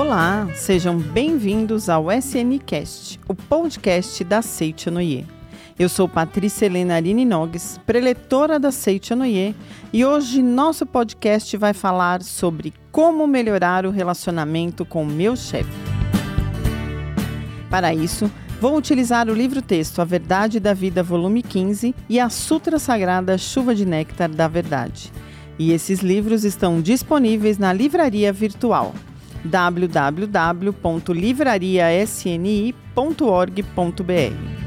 Olá, sejam bem-vindos ao SNCast, o podcast da Seitianoye. Eu sou Patrícia Helena Arini Nogues, preletora da Seitianoye, e hoje nosso podcast vai falar sobre como melhorar o relacionamento com o meu chefe. Para isso, vou utilizar o livro-texto A Verdade da Vida, volume 15 e a Sutra Sagrada Chuva de Néctar da Verdade. E esses livros estão disponíveis na livraria virtual www.livrariasni.org.br.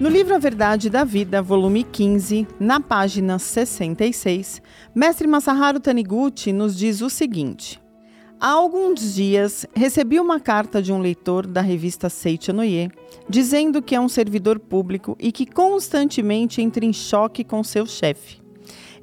No livro A Verdade da Vida, volume 15, na página 66, Mestre Masaharu Taniguchi nos diz o seguinte: Há alguns dias recebi uma carta de um leitor da revista Seicha Noye, dizendo que é um servidor público e que constantemente entra em choque com seu chefe.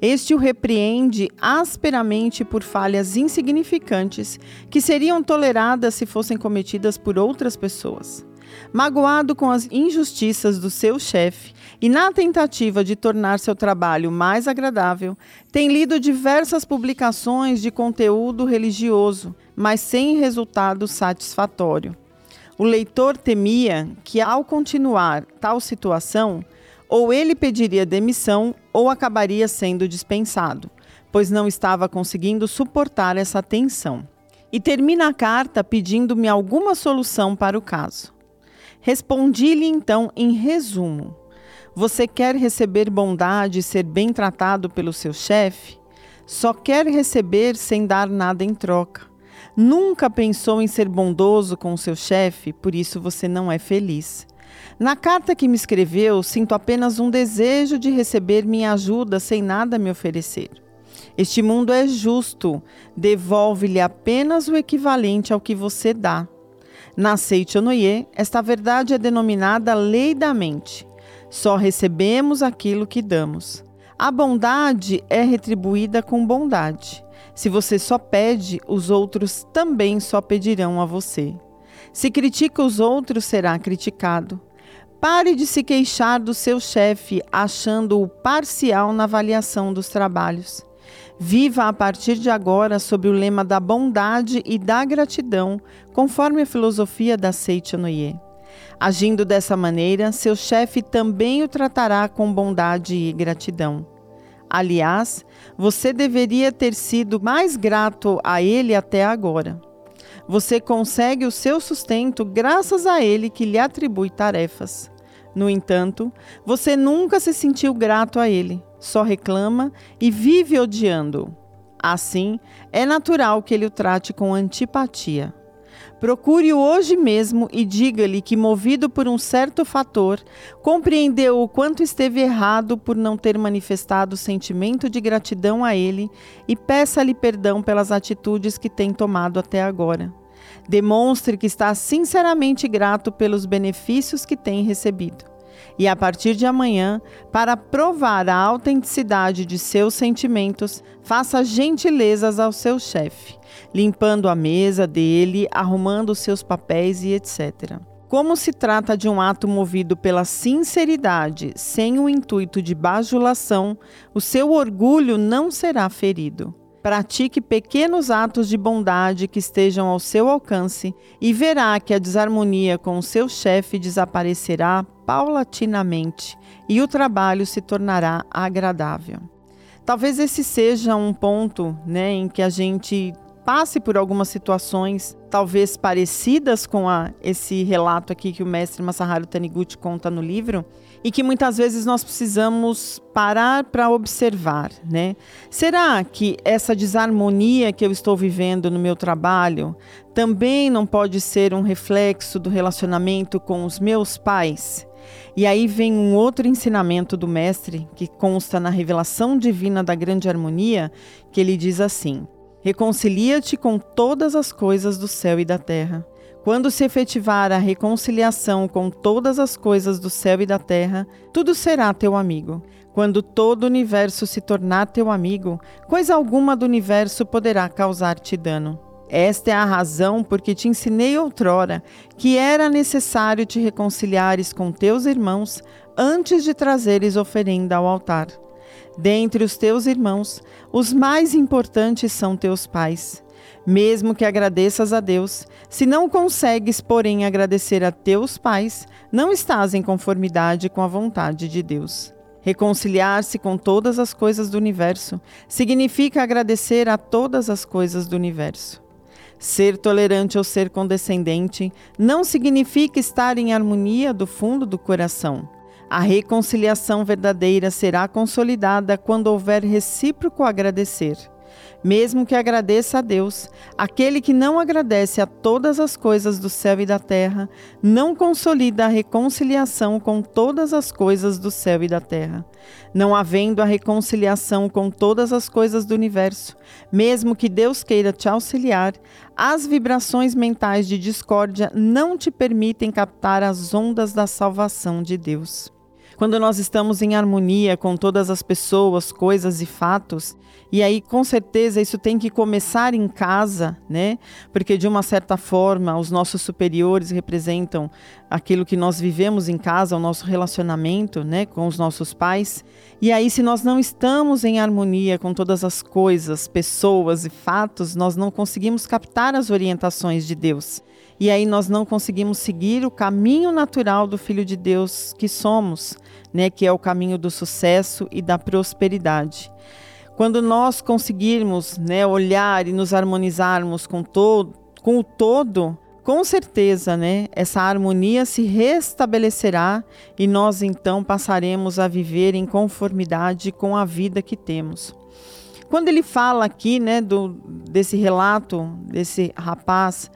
Este o repreende asperamente por falhas insignificantes que seriam toleradas se fossem cometidas por outras pessoas. Magoado com as injustiças do seu chefe e na tentativa de tornar seu trabalho mais agradável, tem lido diversas publicações de conteúdo religioso, mas sem resultado satisfatório. O leitor temia que, ao continuar tal situação, ou ele pediria demissão ou acabaria sendo dispensado, pois não estava conseguindo suportar essa tensão. E termina a carta pedindo-me alguma solução para o caso. Respondi-lhe então em resumo: Você quer receber bondade e ser bem tratado pelo seu chefe? Só quer receber sem dar nada em troca. Nunca pensou em ser bondoso com o seu chefe, por isso você não é feliz. Na carta que me escreveu, sinto apenas um desejo de receber minha ajuda sem nada me oferecer. Este mundo é justo, devolve-lhe apenas o equivalente ao que você dá. Na Seichonoye, esta verdade é denominada lei da mente. Só recebemos aquilo que damos. A bondade é retribuída com bondade. Se você só pede, os outros também só pedirão a você. Se critica os outros, será criticado. Pare de se queixar do seu chefe, achando-o parcial na avaliação dos trabalhos. Viva a partir de agora sob o lema da bondade e da gratidão, conforme a filosofia da Seichanoye. Agindo dessa maneira, seu chefe também o tratará com bondade e gratidão. Aliás, você deveria ter sido mais grato a ele até agora. Você consegue o seu sustento graças a ele que lhe atribui tarefas. No entanto, você nunca se sentiu grato a ele, só reclama e vive odiando-o. Assim, é natural que ele o trate com antipatia. Procure-o hoje mesmo e diga-lhe que, movido por um certo fator, compreendeu o quanto esteve errado por não ter manifestado sentimento de gratidão a ele e peça-lhe perdão pelas atitudes que tem tomado até agora. Demonstre que está sinceramente grato pelos benefícios que tem recebido. E a partir de amanhã, para provar a autenticidade de seus sentimentos, faça gentilezas ao seu chefe, limpando a mesa dele, arrumando seus papéis e etc. Como se trata de um ato movido pela sinceridade, sem o intuito de bajulação, o seu orgulho não será ferido. Pratique pequenos atos de bondade que estejam ao seu alcance e verá que a desarmonia com o seu chefe desaparecerá paulatinamente e o trabalho se tornará agradável. Talvez esse seja um ponto né, em que a gente passe por algumas situações, talvez parecidas com a, esse relato aqui que o mestre Masaharu Taniguchi conta no livro, e que muitas vezes nós precisamos parar para observar, né? Será que essa desarmonia que eu estou vivendo no meu trabalho também não pode ser um reflexo do relacionamento com os meus pais? E aí vem um outro ensinamento do mestre que consta na revelação divina da grande harmonia, que ele diz assim: Reconcilia-te com todas as coisas do céu e da terra. Quando se efetivar a reconciliação com todas as coisas do céu e da terra, tudo será teu amigo. Quando todo o universo se tornar teu amigo, coisa alguma do universo poderá causar-te dano. Esta é a razão por que te ensinei outrora que era necessário te reconciliares com teus irmãos antes de trazeres oferenda ao altar. Dentre os teus irmãos, os mais importantes são teus pais. Mesmo que agradeças a Deus, se não consegues, porém, agradecer a teus pais, não estás em conformidade com a vontade de Deus. Reconciliar-se com todas as coisas do universo significa agradecer a todas as coisas do universo. Ser tolerante ou ser condescendente não significa estar em harmonia do fundo do coração. A reconciliação verdadeira será consolidada quando houver recíproco agradecer mesmo que agradeça a Deus. Aquele que não agradece a todas as coisas do céu e da terra, não consolida a reconciliação com todas as coisas do céu e da terra. Não havendo a reconciliação com todas as coisas do universo, mesmo que Deus queira te auxiliar, as vibrações mentais de discórdia não te permitem captar as ondas da salvação de Deus. Quando nós estamos em harmonia com todas as pessoas, coisas e fatos, e aí com certeza isso tem que começar em casa, né? Porque de uma certa forma os nossos superiores representam aquilo que nós vivemos em casa, o nosso relacionamento, né, com os nossos pais. E aí se nós não estamos em harmonia com todas as coisas, pessoas e fatos, nós não conseguimos captar as orientações de Deus. E aí nós não conseguimos seguir o caminho natural do filho de Deus que somos né, que é o caminho do sucesso e da prosperidade. Quando nós conseguirmos né, olhar e nos harmonizarmos com, todo, com o todo, com certeza, né, essa harmonia se restabelecerá e nós então passaremos a viver em conformidade com a vida que temos. Quando ele fala aqui, né, do, desse relato desse rapaz,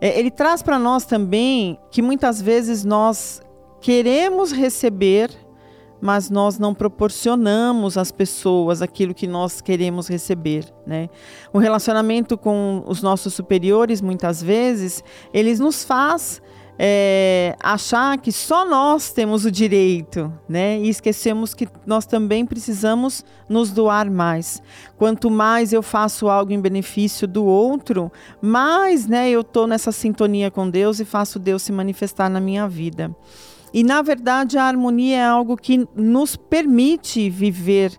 é, ele traz para nós também que muitas vezes nós queremos receber mas nós não proporcionamos às pessoas aquilo que nós queremos receber, né? O relacionamento com os nossos superiores, muitas vezes, eles nos faz é, achar que só nós temos o direito, né? E esquecemos que nós também precisamos nos doar mais. Quanto mais eu faço algo em benefício do outro, mais, né, eu tô nessa sintonia com Deus e faço Deus se manifestar na minha vida. E, na verdade, a harmonia é algo que nos permite viver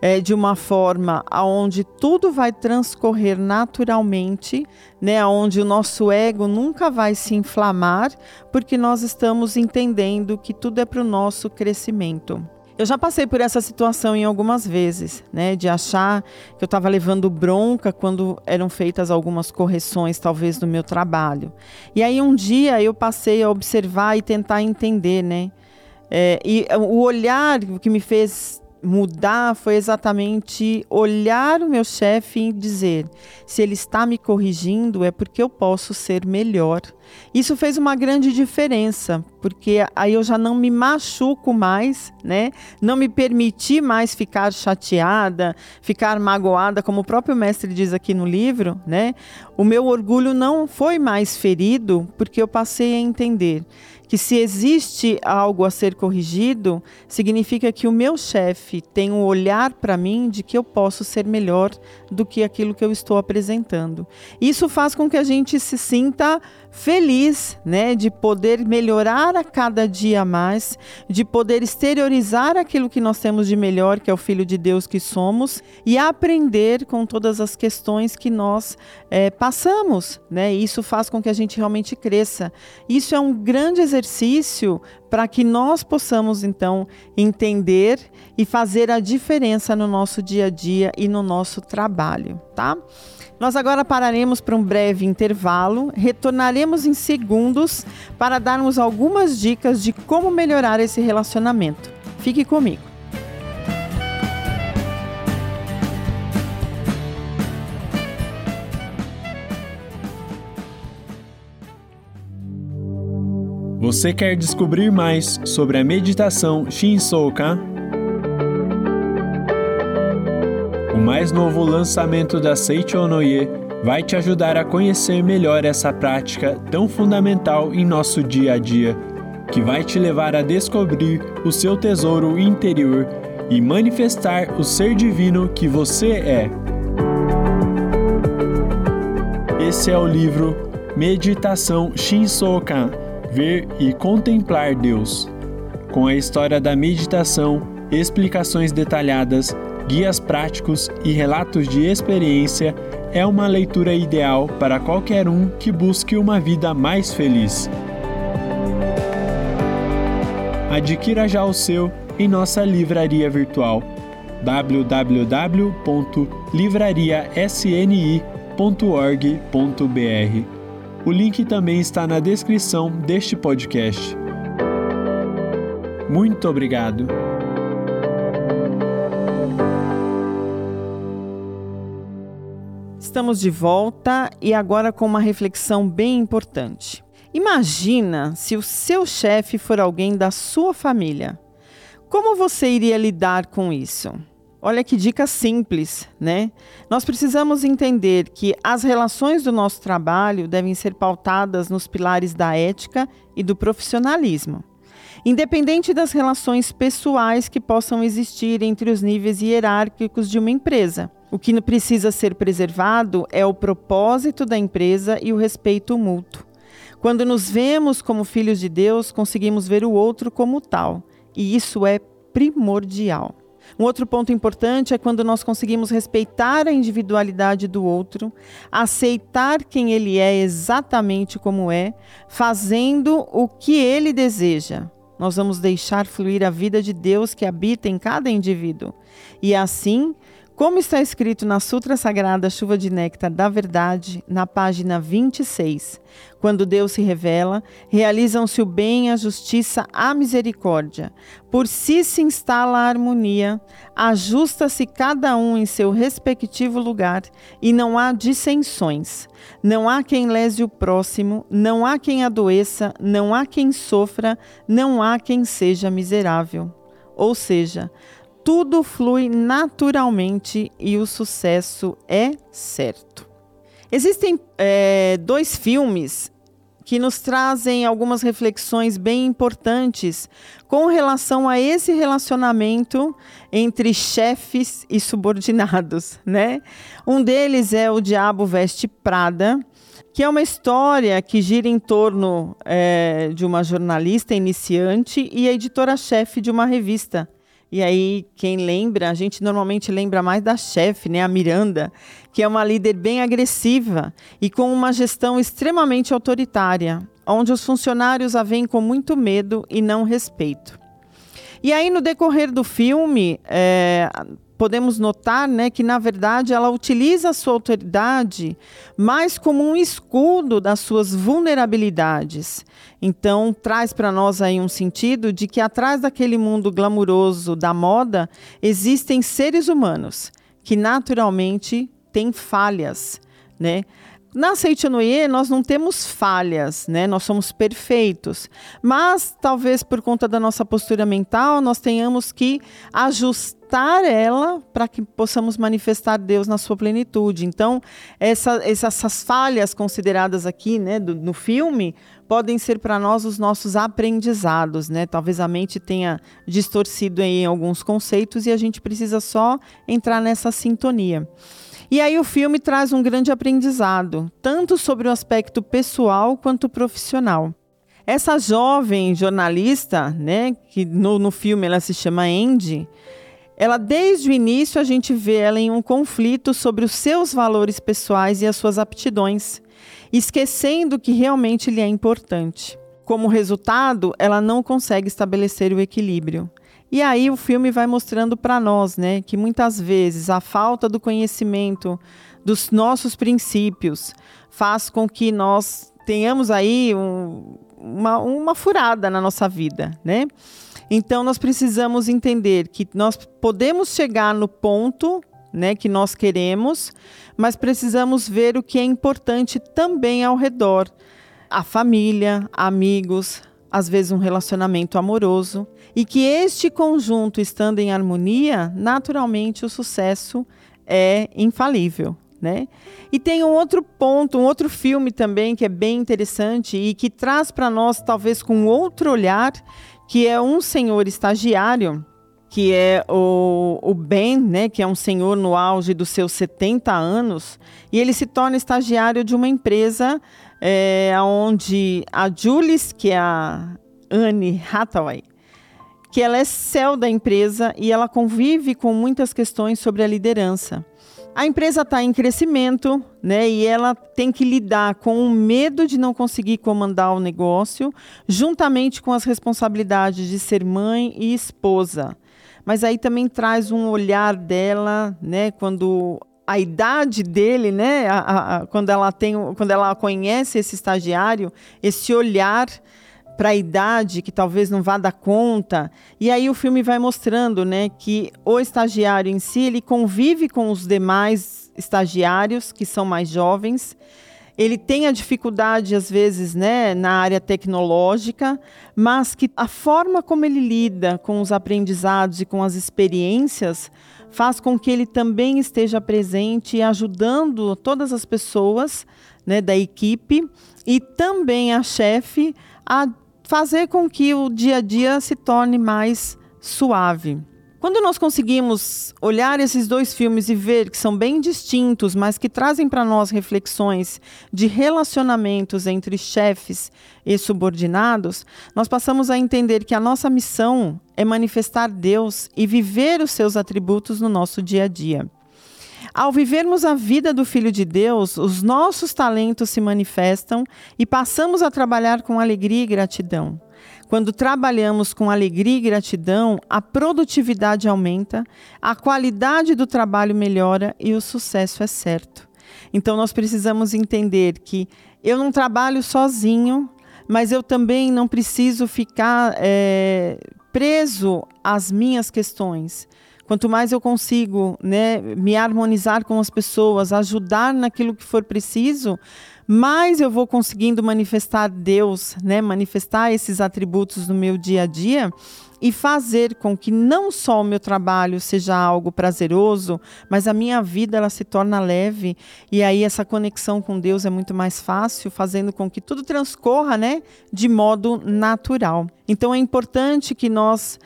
é, de uma forma onde tudo vai transcorrer naturalmente, né, onde o nosso ego nunca vai se inflamar, porque nós estamos entendendo que tudo é para o nosso crescimento. Eu já passei por essa situação em algumas vezes, né, de achar que eu estava levando bronca quando eram feitas algumas correções, talvez, no meu trabalho. E aí um dia eu passei a observar e tentar entender, né, é, e o olhar que me fez mudar foi exatamente olhar o meu chefe e dizer: se ele está me corrigindo, é porque eu posso ser melhor. Isso fez uma grande diferença, porque aí eu já não me machuco mais, né? Não me permiti mais ficar chateada, ficar magoada, como o próprio mestre diz aqui no livro, né? O meu orgulho não foi mais ferido, porque eu passei a entender que se existe algo a ser corrigido, significa que o meu chefe tem um olhar para mim de que eu posso ser melhor do que aquilo que eu estou apresentando. Isso faz com que a gente se sinta feliz, né, de poder melhorar a cada dia mais, de poder exteriorizar aquilo que nós temos de melhor, que é o Filho de Deus que somos, e aprender com todas as questões que nós é, passamos, né? Isso faz com que a gente realmente cresça. Isso é um grande exercício para que nós possamos então entender e fazer a diferença no nosso dia a dia e no nosso trabalho, tá? Nós agora pararemos para um breve intervalo, retornaremos em segundos para darmos algumas dicas de como melhorar esse relacionamento. Fique comigo. Você quer descobrir mais sobre a meditação Shinsoka? O mais novo lançamento da Seicho Onoye vai te ajudar a conhecer melhor essa prática tão fundamental em nosso dia a dia, que vai te levar a descobrir o seu tesouro interior e manifestar o ser divino que você é. Esse é o livro Meditação Shinsokan Ver e Contemplar Deus, com a história da meditação, explicações detalhadas guias práticos e relatos de experiência é uma leitura ideal para qualquer um que busque uma vida mais feliz. Adquira já o seu em nossa livraria virtual www.livrariasni.org.br. O link também está na descrição deste podcast. Muito obrigado. Estamos de volta e agora com uma reflexão bem importante. Imagina se o seu chefe for alguém da sua família. Como você iria lidar com isso? Olha que dica simples, né? Nós precisamos entender que as relações do nosso trabalho devem ser pautadas nos pilares da ética e do profissionalismo. Independente das relações pessoais que possam existir entre os níveis hierárquicos de uma empresa. O que precisa ser preservado é o propósito da empresa e o respeito mútuo. Quando nos vemos como filhos de Deus, conseguimos ver o outro como tal, e isso é primordial. Um outro ponto importante é quando nós conseguimos respeitar a individualidade do outro, aceitar quem ele é exatamente como é, fazendo o que ele deseja. Nós vamos deixar fluir a vida de Deus que habita em cada indivíduo. E assim, como está escrito na Sutra Sagrada Chuva de Néctar da Verdade, na página 26, quando Deus se revela, realizam-se o bem, a justiça, a misericórdia. Por si se instala a harmonia, ajusta-se cada um em seu respectivo lugar e não há dissensões. Não há quem lese o próximo, não há quem adoeça, não há quem sofra, não há quem seja miserável. Ou seja, tudo flui naturalmente e o sucesso é certo. Existem é, dois filmes que nos trazem algumas reflexões bem importantes com relação a esse relacionamento entre chefes e subordinados, né? Um deles é O Diabo Veste Prada, que é uma história que gira em torno é, de uma jornalista iniciante e editora-chefe de uma revista e aí, quem lembra, a gente normalmente lembra mais da chefe, né, a Miranda, que é uma líder bem agressiva e com uma gestão extremamente autoritária, onde os funcionários a veem com muito medo e não respeito. E aí, no decorrer do filme, é, podemos notar né, que, na verdade, ela utiliza a sua autoridade mais como um escudo das suas vulnerabilidades. Então, traz para nós aí um sentido de que atrás daquele mundo glamuroso da moda existem seres humanos que naturalmente têm falhas, né? Na Seitonoye, nós não temos falhas, né? Nós somos perfeitos. Mas, talvez por conta da nossa postura mental, nós tenhamos que ajustar ela para que possamos manifestar Deus na sua plenitude. Então, essa, essas falhas consideradas aqui, né, do, no filme, podem ser para nós os nossos aprendizados, né? Talvez a mente tenha distorcido em alguns conceitos e a gente precisa só entrar nessa sintonia. E aí o filme traz um grande aprendizado, tanto sobre o aspecto pessoal quanto profissional. Essa jovem jornalista, né, que no, no filme ela se chama Andy, ela desde o início a gente vê ela em um conflito sobre os seus valores pessoais e as suas aptidões, esquecendo que realmente lhe é importante. Como resultado, ela não consegue estabelecer o equilíbrio. E aí o filme vai mostrando para nós, né, que muitas vezes a falta do conhecimento dos nossos princípios faz com que nós tenhamos aí um, uma, uma furada na nossa vida, né? Então nós precisamos entender que nós podemos chegar no ponto né, que nós queremos, mas precisamos ver o que é importante também ao redor. A família, amigos, às vezes um relacionamento amoroso, e que este conjunto estando em harmonia, naturalmente o sucesso é infalível. Né? E tem um outro ponto, um outro filme também que é bem interessante e que traz para nós, talvez com outro olhar, que é um senhor estagiário, que é o, o Ben, né, que é um senhor no auge dos seus 70 anos, e ele se torna estagiário de uma empresa é, onde a Julie, que é a Anne Hathaway, que ela é céu da empresa e ela convive com muitas questões sobre a liderança. A empresa está em crescimento, né? E ela tem que lidar com o medo de não conseguir comandar o negócio, juntamente com as responsabilidades de ser mãe e esposa. Mas aí também traz um olhar dela, né? Quando a idade dele, né? A, a, quando ela tem, quando ela conhece esse estagiário, esse olhar para a idade que talvez não vá dar conta. E aí o filme vai mostrando, né, que o estagiário em si ele convive com os demais estagiários que são mais jovens. Ele tem a dificuldade às vezes, né, na área tecnológica, mas que a forma como ele lida com os aprendizados e com as experiências faz com que ele também esteja presente e ajudando todas as pessoas, né, da equipe e também a chefe a fazer com que o dia a dia se torne mais suave. Quando nós conseguimos olhar esses dois filmes e ver que são bem distintos, mas que trazem para nós reflexões de relacionamentos entre chefes e subordinados, nós passamos a entender que a nossa missão é manifestar Deus e viver os seus atributos no nosso dia a dia. Ao vivermos a vida do Filho de Deus, os nossos talentos se manifestam e passamos a trabalhar com alegria e gratidão. Quando trabalhamos com alegria e gratidão, a produtividade aumenta, a qualidade do trabalho melhora e o sucesso é certo. Então, nós precisamos entender que eu não trabalho sozinho, mas eu também não preciso ficar é, preso às minhas questões. Quanto mais eu consigo né, me harmonizar com as pessoas, ajudar naquilo que for preciso, mais eu vou conseguindo manifestar Deus, né, manifestar esses atributos no meu dia a dia e fazer com que não só o meu trabalho seja algo prazeroso, mas a minha vida ela se torna leve e aí essa conexão com Deus é muito mais fácil, fazendo com que tudo transcorra, né, de modo natural. Então é importante que nós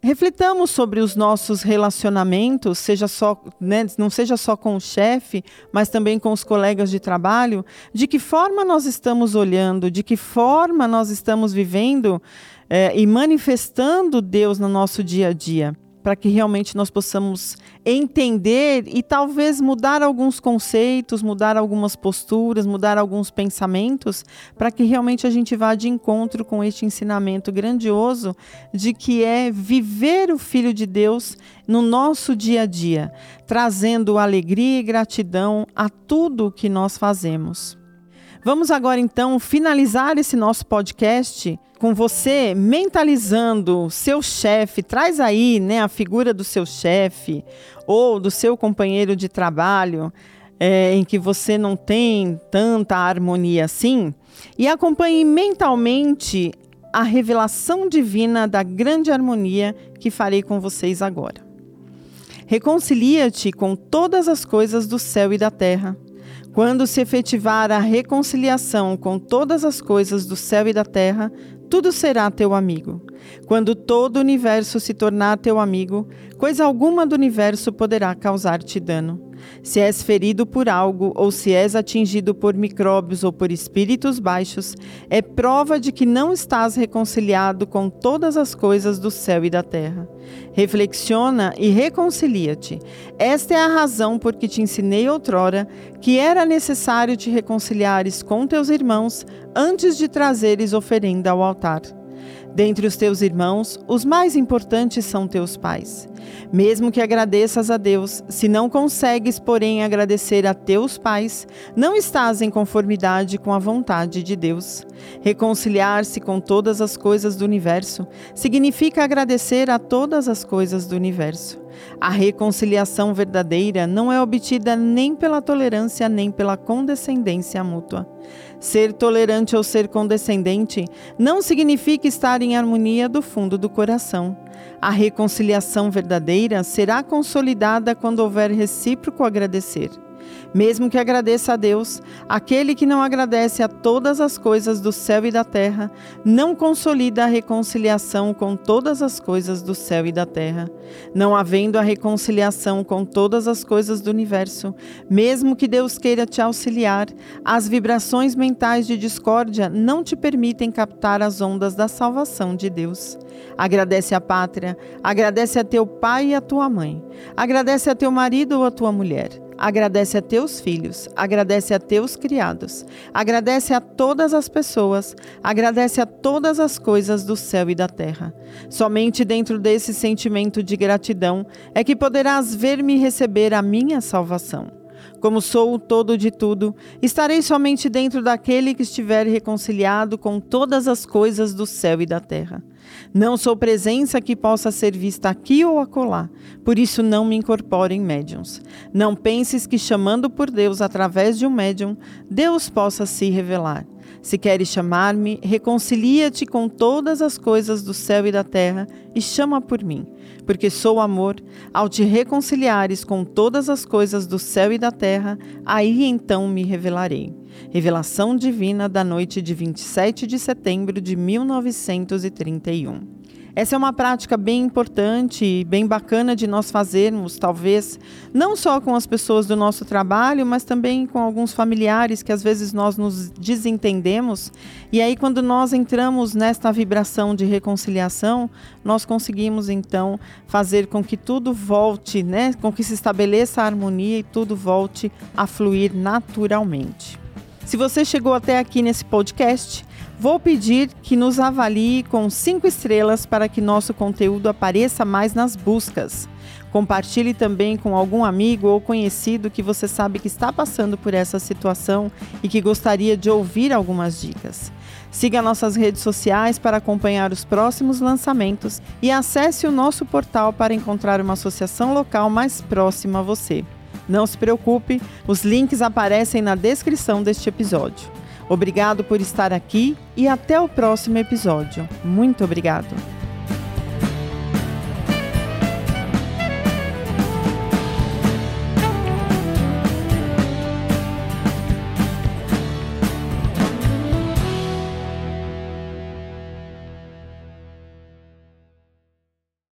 reflitamos sobre os nossos relacionamentos, seja só, né, não seja só com o chefe, mas também com os colegas de trabalho, de que forma nós estamos olhando, de que forma nós estamos vivendo é, e manifestando Deus no nosso dia a dia para que realmente nós possamos entender e talvez mudar alguns conceitos, mudar algumas posturas, mudar alguns pensamentos, para que realmente a gente vá de encontro com este ensinamento grandioso de que é viver o Filho de Deus no nosso dia a dia, trazendo alegria e gratidão a tudo o que nós fazemos. Vamos agora então finalizar esse nosso podcast com você mentalizando seu chefe, traz aí, né, a figura do seu chefe ou do seu companheiro de trabalho, é, em que você não tem tanta harmonia assim, e acompanhe mentalmente a revelação divina da grande harmonia que farei com vocês agora. Reconcilia-te com todas as coisas do céu e da terra. Quando se efetivar a reconciliação com todas as coisas do céu e da terra, tudo será teu amigo. Quando todo o universo se tornar teu amigo, coisa alguma do universo poderá causar-te dano. Se és ferido por algo, ou se és atingido por micróbios ou por espíritos baixos, é prova de que não estás reconciliado com todas as coisas do céu e da terra. Reflexiona e reconcilia-te. Esta é a razão por que te ensinei outrora que era necessário te reconciliares com teus irmãos antes de trazeres oferenda ao altar. Dentre os teus irmãos, os mais importantes são teus pais. Mesmo que agradeças a Deus, se não consegues, porém, agradecer a teus pais, não estás em conformidade com a vontade de Deus. Reconciliar-se com todas as coisas do universo significa agradecer a todas as coisas do universo. A reconciliação verdadeira não é obtida nem pela tolerância nem pela condescendência mútua. Ser tolerante ou ser condescendente não significa estar em harmonia do fundo do coração. A reconciliação verdadeira será consolidada quando houver recíproco agradecer. Mesmo que agradeça a Deus, aquele que não agradece a todas as coisas do céu e da terra, não consolida a reconciliação com todas as coisas do céu e da terra. Não havendo a reconciliação com todas as coisas do universo, mesmo que Deus queira te auxiliar, as vibrações mentais de discórdia não te permitem captar as ondas da salvação de Deus. Agradece a pátria, agradece a teu pai e a tua mãe, agradece a teu marido ou a tua mulher. Agradece a teus filhos, agradece a teus criados, agradece a todas as pessoas, agradece a todas as coisas do céu e da terra. Somente dentro desse sentimento de gratidão é que poderás ver-me receber a minha salvação. Como sou o todo de tudo, estarei somente dentro daquele que estiver reconciliado com todas as coisas do céu e da terra. Não sou presença que possa ser vista aqui ou acolá, por isso não me incorporo em médiums. Não penses que chamando por Deus através de um médium, Deus possa se revelar. Se queres chamar-me, reconcilia-te com todas as coisas do céu e da terra e chama por mim, porque sou amor. Ao te reconciliares com todas as coisas do céu e da terra, aí então me revelarei. Revelação Divina da noite de 27 de setembro de 1931. Essa é uma prática bem importante e bem bacana de nós fazermos, talvez, não só com as pessoas do nosso trabalho, mas também com alguns familiares que às vezes nós nos desentendemos. E aí, quando nós entramos nesta vibração de reconciliação, nós conseguimos então fazer com que tudo volte, né? Com que se estabeleça a harmonia e tudo volte a fluir naturalmente. Se você chegou até aqui nesse podcast, vou pedir que nos avalie com cinco estrelas para que nosso conteúdo apareça mais nas buscas. Compartilhe também com algum amigo ou conhecido que você sabe que está passando por essa situação e que gostaria de ouvir algumas dicas. Siga nossas redes sociais para acompanhar os próximos lançamentos e acesse o nosso portal para encontrar uma associação local mais próxima a você. Não se preocupe, os links aparecem na descrição deste episódio. Obrigado por estar aqui e até o próximo episódio. Muito obrigado.